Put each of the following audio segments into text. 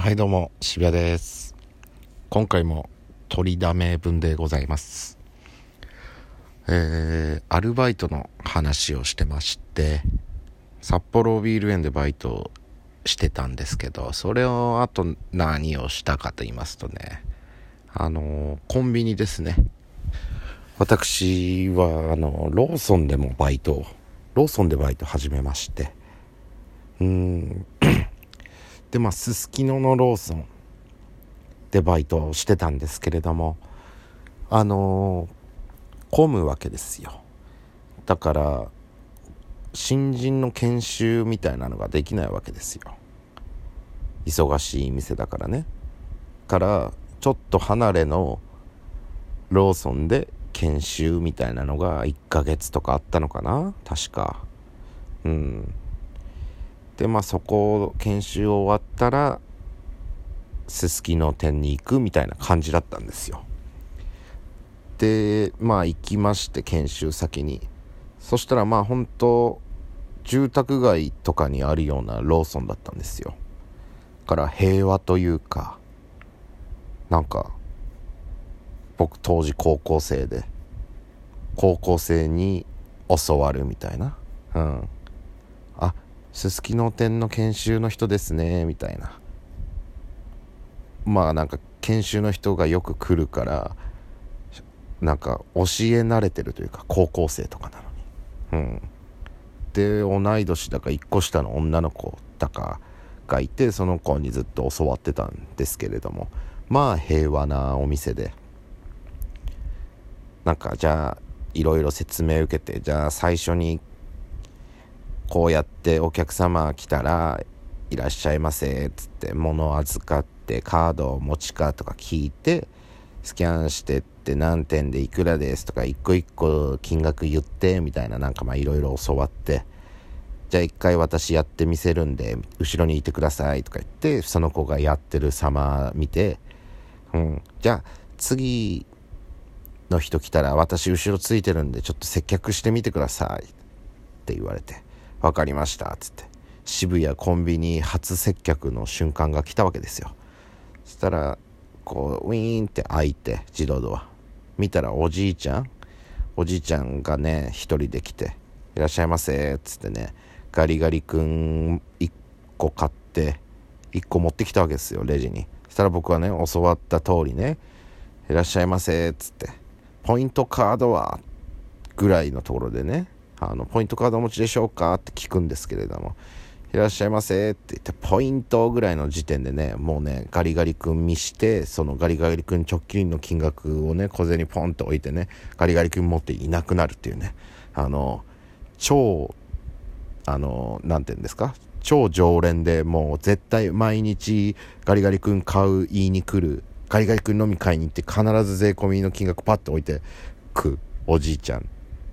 はいどうも渋谷です。今回も取りだめ分でございます。えー、アルバイトの話をしてまして札幌ビール園でバイトしてたんですけどそれをあと何をしたかと言いますとねあのコンビニですね。私はあのローソンでもバイトローソンでバイト始めましてうんでまあすすきののローソンでバイトをしてたんですけれどもあのー、混むわけですよ。だから新人の研修みたいなのができないわけですよ。忙しい店だからね。からちょっと離れのローソンで研修みたいなのが1ヶ月とかあったのかな。確か。うん。でまあそこ研修終わったらすすきの店に行くみたいな感じだったんですよ。でまあ行きまして研修先に。そしたらまあ本当住宅街とかにあるようなローソンだったんですよ。から平和というかなんか僕当時高校生で高校生に教わるみたいな。うん。すすきの店の研修の人ですねみたいな。まあなんか研修の人がよく来るからなんか教え慣れてるというか高校生とかなのに。うん。で同い年だか1個下の女の子だかがいてその子にずっと教わってたんですけれども。まあ平和なお店で。なんかじゃあいろいろ説明受けてじゃあ最初にこうやってお客様来たら「いらっしゃいませ」つって物を預かってカードを持ちかとか聞いてスキャンしてって何点でいくらですとか一個一個金額言ってみたいななんかまあいろいろ教わってじゃあ一回私やってみせるんで後ろにいてくださいとか言ってその子がやってる様見てうんじゃあ次の人来たら私後ろついてるんでちょっと接客してみてくださいって言われて。分かりました」っつって。渋谷コンビニ初接客の瞬間が来たわけですよ。そしたらこうウィーンって開いて自動ドア。見たらおじいちゃん。おじいちゃんがね一人で来て「いらっしゃいませ」っつってねガリガリ君1個買って1個持ってきたわけですよレジに。そしたら僕はね教わった通りね「いらっしゃいませ」っつって「ポイントカードは?」ぐらいのところでねあの、ポイントカードお持ちでしょうか？って聞くんですけれども、いらっしゃいませって言って、ポイントぐらいの時点でね、もうね、ガリガリ君見して、そのガリガリ君直近の金額をね、小銭ポンと置いてね、ガリガリ君持っていなくなるっていうね、あの、超、あの、なんて言うんですか、超常連でもう絶対毎日ガリガリ君買う言いに来る、ガリガリ君飲み買いに行って必ず税込みの金額パッと置いてくおじいちゃん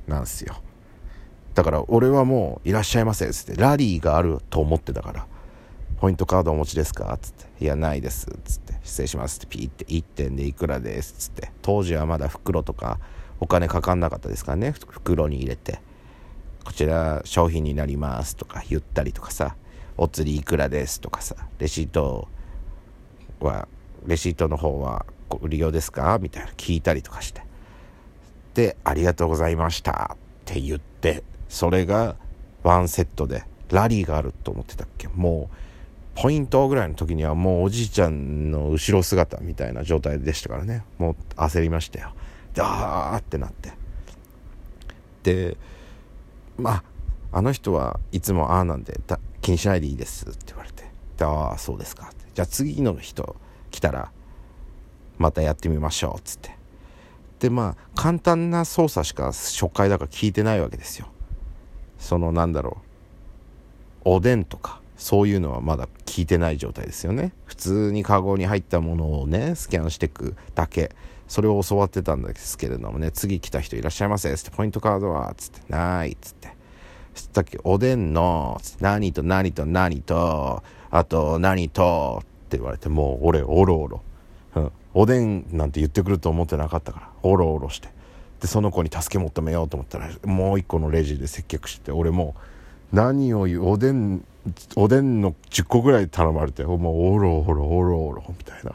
なんすよ。だから俺はもういらっしゃいませっつってラリーがあると思ってたから。ポイントカードお持ちですかっつって。いやないですっつって。失礼しますって。ピーって1点でいくらですっつって。当時はまだ袋とかお金かかんなかったですからね。袋に入れて。こちら商品になりますとか言ったりとかさ。お釣りいくらですとかさ。レシートはレシートの方はご利用ですか？みたいな聞いたりとかして。でありがとうございましたって言ってそれがワンセットでラリーがあると思ってたっけ？もうポイントぐらいの時にはもうおじいちゃんの後ろ姿みたいな状態でしたからね。もう焦りましたよ。であーってなって。でまああの人はいつもああなんで気にしないでいいですって言われて。ああそうですかって。じゃあ次の人来たらまたやってみましょうっつって。でまあ簡単な操作しか初回だから聞いてないわけですよ。そのなんだろう。おでんとかそういうのはまだ聞いてない状態ですよね。普通にカゴに入ったものをねスキャンしていくだけ。それを教わってたんですけれどもね次来た人いらっしゃいませっつってポイントカードはつってないっつって。つったっけおでんの何と何と何とあと何とって言われてもう俺おろおろ、うん、おでんなんて言ってくると思ってなかったからおろおろして。でその子に助け求めようと思ったらもう一個のレジで接客して俺も何を言うおでんおでんの10個ぐらい頼まれてもうおろおろおろおろみたいな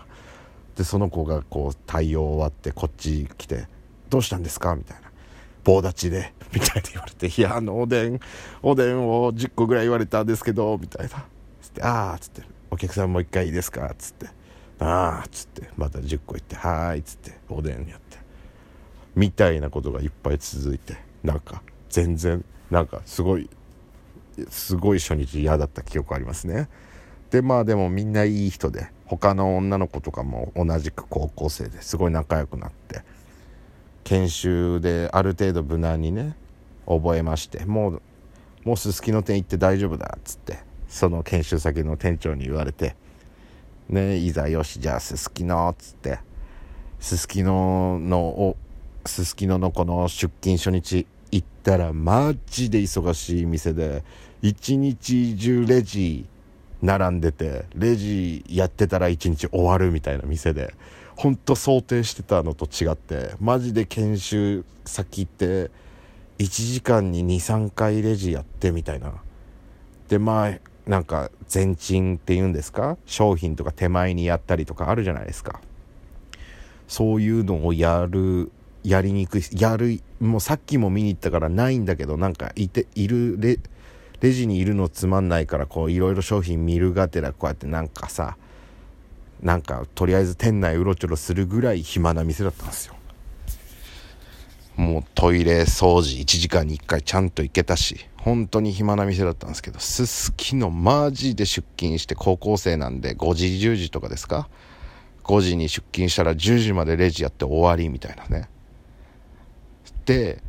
でその子がこう対応終わってこっち来て「どうしたんですか?」みたいな「棒立ちで」みたいに言われて「いやあのおでんおでんを10個ぐらい言われたんですけど」みたいなつって「ああ」っつって「お客さんもう一回いいですか?」っつって「ああ」っつってまた10個言って「はーい」っつっておでんやってみたいなことがいっぱい続いてなんか全然なんかすごいすごい初日嫌だった記憶ありますね。でまあでもみんないい人で他の女の子とかも同じく高校生ですごい仲良くなって研修である程度無難にね覚えましてもうもうすすきの店行って大丈夫だっつってその研修先の店長に言われてねいざよしじゃあすすきのっつってすすきののすすきののこの出勤初日行ったらマジで忙しい店で一日中レジ並んでてレジやってたら一日終わるみたいな店でほんと想定してたのと違ってマジで研修先行って1時間に23回レジやってみたいな。でまあなんか前賃っていうんですか？商品とか手前にやったりとかあるじゃないですか。そういうのをやるやりにくいやるもうさっきも見に行ったからないんだけどなんかいているレレジにいるのつまんないからこういろいろ商品見るがてらこうやってなんかさなんかとりあえず店内うろちょろするぐらい暇な店だったんですよ。もうトイレ掃除1時間に1回ちゃんと行けたし本当に暇な店だったんですけどすすきのマジで出勤して高校生なんで5時10時とかですか？5時に出勤したら10時までレジやって終わりみたいなね。で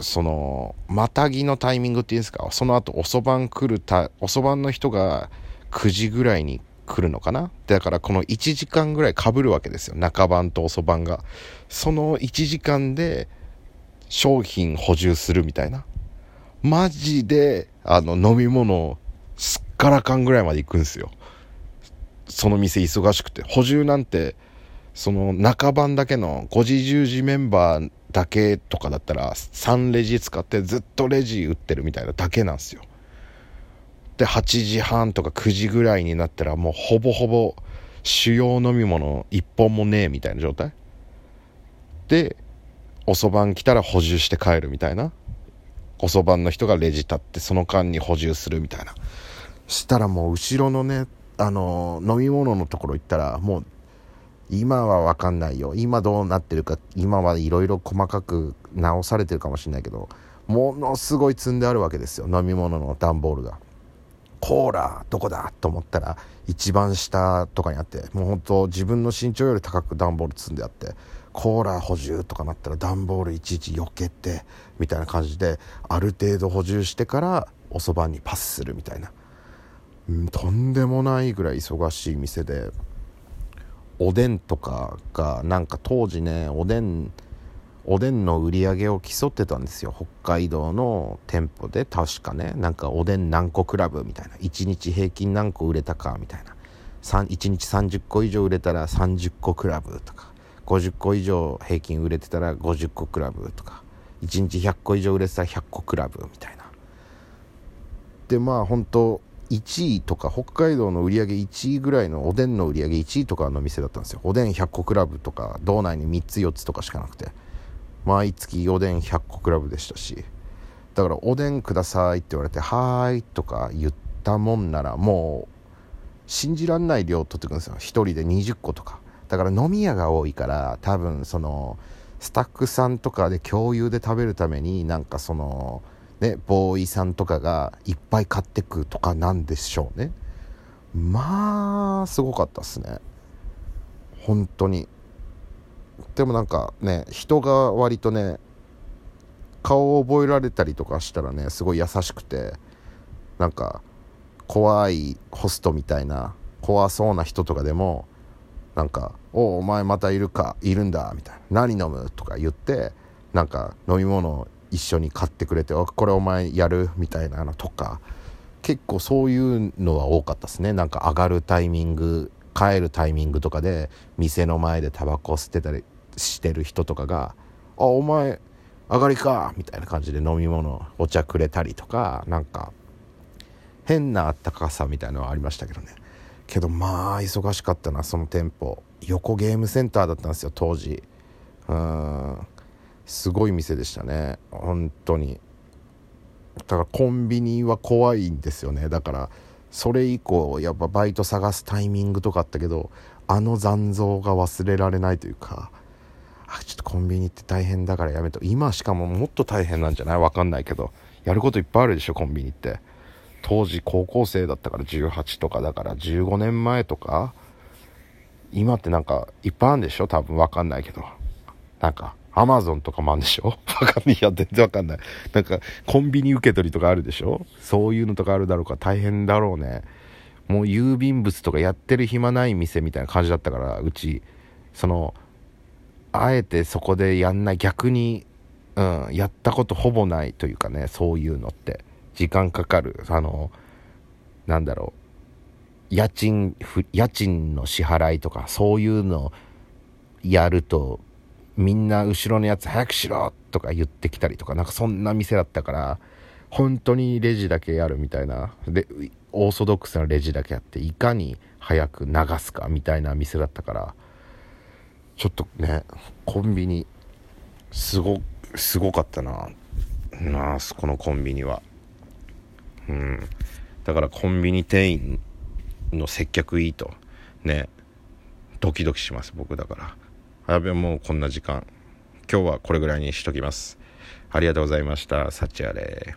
そのまたぎのタイミングっていうんですかその後遅番来るた遅番の人が9時ぐらいに来るのかな？だからこの1時間ぐらいかぶるわけですよ。中番と遅番が。その1時間で商品補充するみたいな。マジであの飲み物すっからかんぐらいまで行くんですよ。その店忙しくて。補充なんてその中番だけの5時10時メンバーだけとかだったら3レジ使ってずっとレジ打ってるみたいなだけなんですよ。で8時半とか9時ぐらいになったらもうほぼほぼ主要飲み物1本もねえみたいな状態。で遅番来たら補充して帰るみたいな。遅番の人がレジ立ってその間に補充するみたいな。したらもう後ろのねあの飲み物のところ行ったらもう今は分かんないよ。今どうなってるか今はいろいろ細かく直されてるかもしれないけどものすごい積んであるわけですよ。飲み物の段ボールが。コーラどこだ？と思ったら一番下とかにあってもうほんと自分の身長より高く段ボール積んであってコーラ補充とかなったら段ボールいちいち避けてみたいな感じである程度補充してからおそばにパスするみたいな、とんでもないぐらい忙しい店でおでんとかがなんか当時ねおでんおでんの売り上げを競ってたんですよ。北海道の店舗で。確かね。なんかおでん何個クラブみたいな。1日平均何個売れたかみたいな。1日30個以上売れたら30個クラブとか。50個以上平均売れてたら50個クラブとか。1日100個以上売れてたら100個クラブみたいな。でまあ本当1位とか北海道の売り上げ1位ぐらいのおでんの売り上げ1位とかの店だったんですよ。おでん100個クラブとか道内に3つ4つとかしかなくて。毎月おでん100個クラブでしたし。だからおでんくださいって言われてはーいとか言ったもんならもう信じらんない量取ってくるんですよ。1人で20個とか。だから飲み屋が多いから多分そのスタッフさんとかで共有で食べるためになんかそのねボーイさんとかがいっぱい買ってくとかなんでしょうね。まあすごかったっすね。本当に。でもなんかね人が割とね顔を覚えられたりとかしたらねすごい優しくてなんか怖いホストみたいな怖そうな人とかでもなんか「おお前またいるかいるんだ」みたいな「何飲む?」とか言ってなんか飲み物一緒に買ってくれて「これお前やる?」みたいなのとか。結構そういうのは多かったですね。なんか上がるタイミング帰るタイミングとかで店の前でタバコ吸ってたりしてる人とかが「あお前上がりか」みたいな感じで飲み物お茶くれたりとかなんか変なあったかさみたいのはありましたけどね。けどまあ忙しかったなその店舗。横ゲームセンターだったんですよ当時。うん。すごい店でしたね。本当に。だからコンビニは怖いんですよね。だからそれ以降やっぱバイト探すタイミングとかあったけどあの残像が忘れられないというかあちょっとコンビニって大変だからやめと。今しかももっと大変なんじゃない？わかんないけど。やることいっぱいあるでしょコンビニって。当時高校生だったから18とかだから15年前とか。今ってなんかいっぱいあるんでしょ？多分わかんないけど。なんかアマゾンとかもあるんでしょ？わかんない。いや、全然わかんない。なんか、コンビニ受け取りとかあるでしょ？そういうのとかあるだろうか大変だろうね。もう郵便物とかやってる暇ない店みたいな感じだったから、うち、その、あえてそこでやんない、逆に、うん、やったことほぼないというかね、そういうのって。時間かかる。あの、なんだろう。家賃、家賃の支払いとか、そういうのやると、みんな後ろのやつ早くしろとか言ってきたりとか、なんかそんな店だったから、本当にレジだけやるみたいな、で、オーソドックスなレジだけやって、いかに早く流すかみたいな店だったから、ちょっとね、コンビニ、すご、すごかったな。なあ、このコンビニは。うん。だからコンビニ店員の接客いいと。ね。ドキドキします、僕だから。やべもうこんな時間。今日はこれぐらいにしときます。ありがとうございました。幸あれ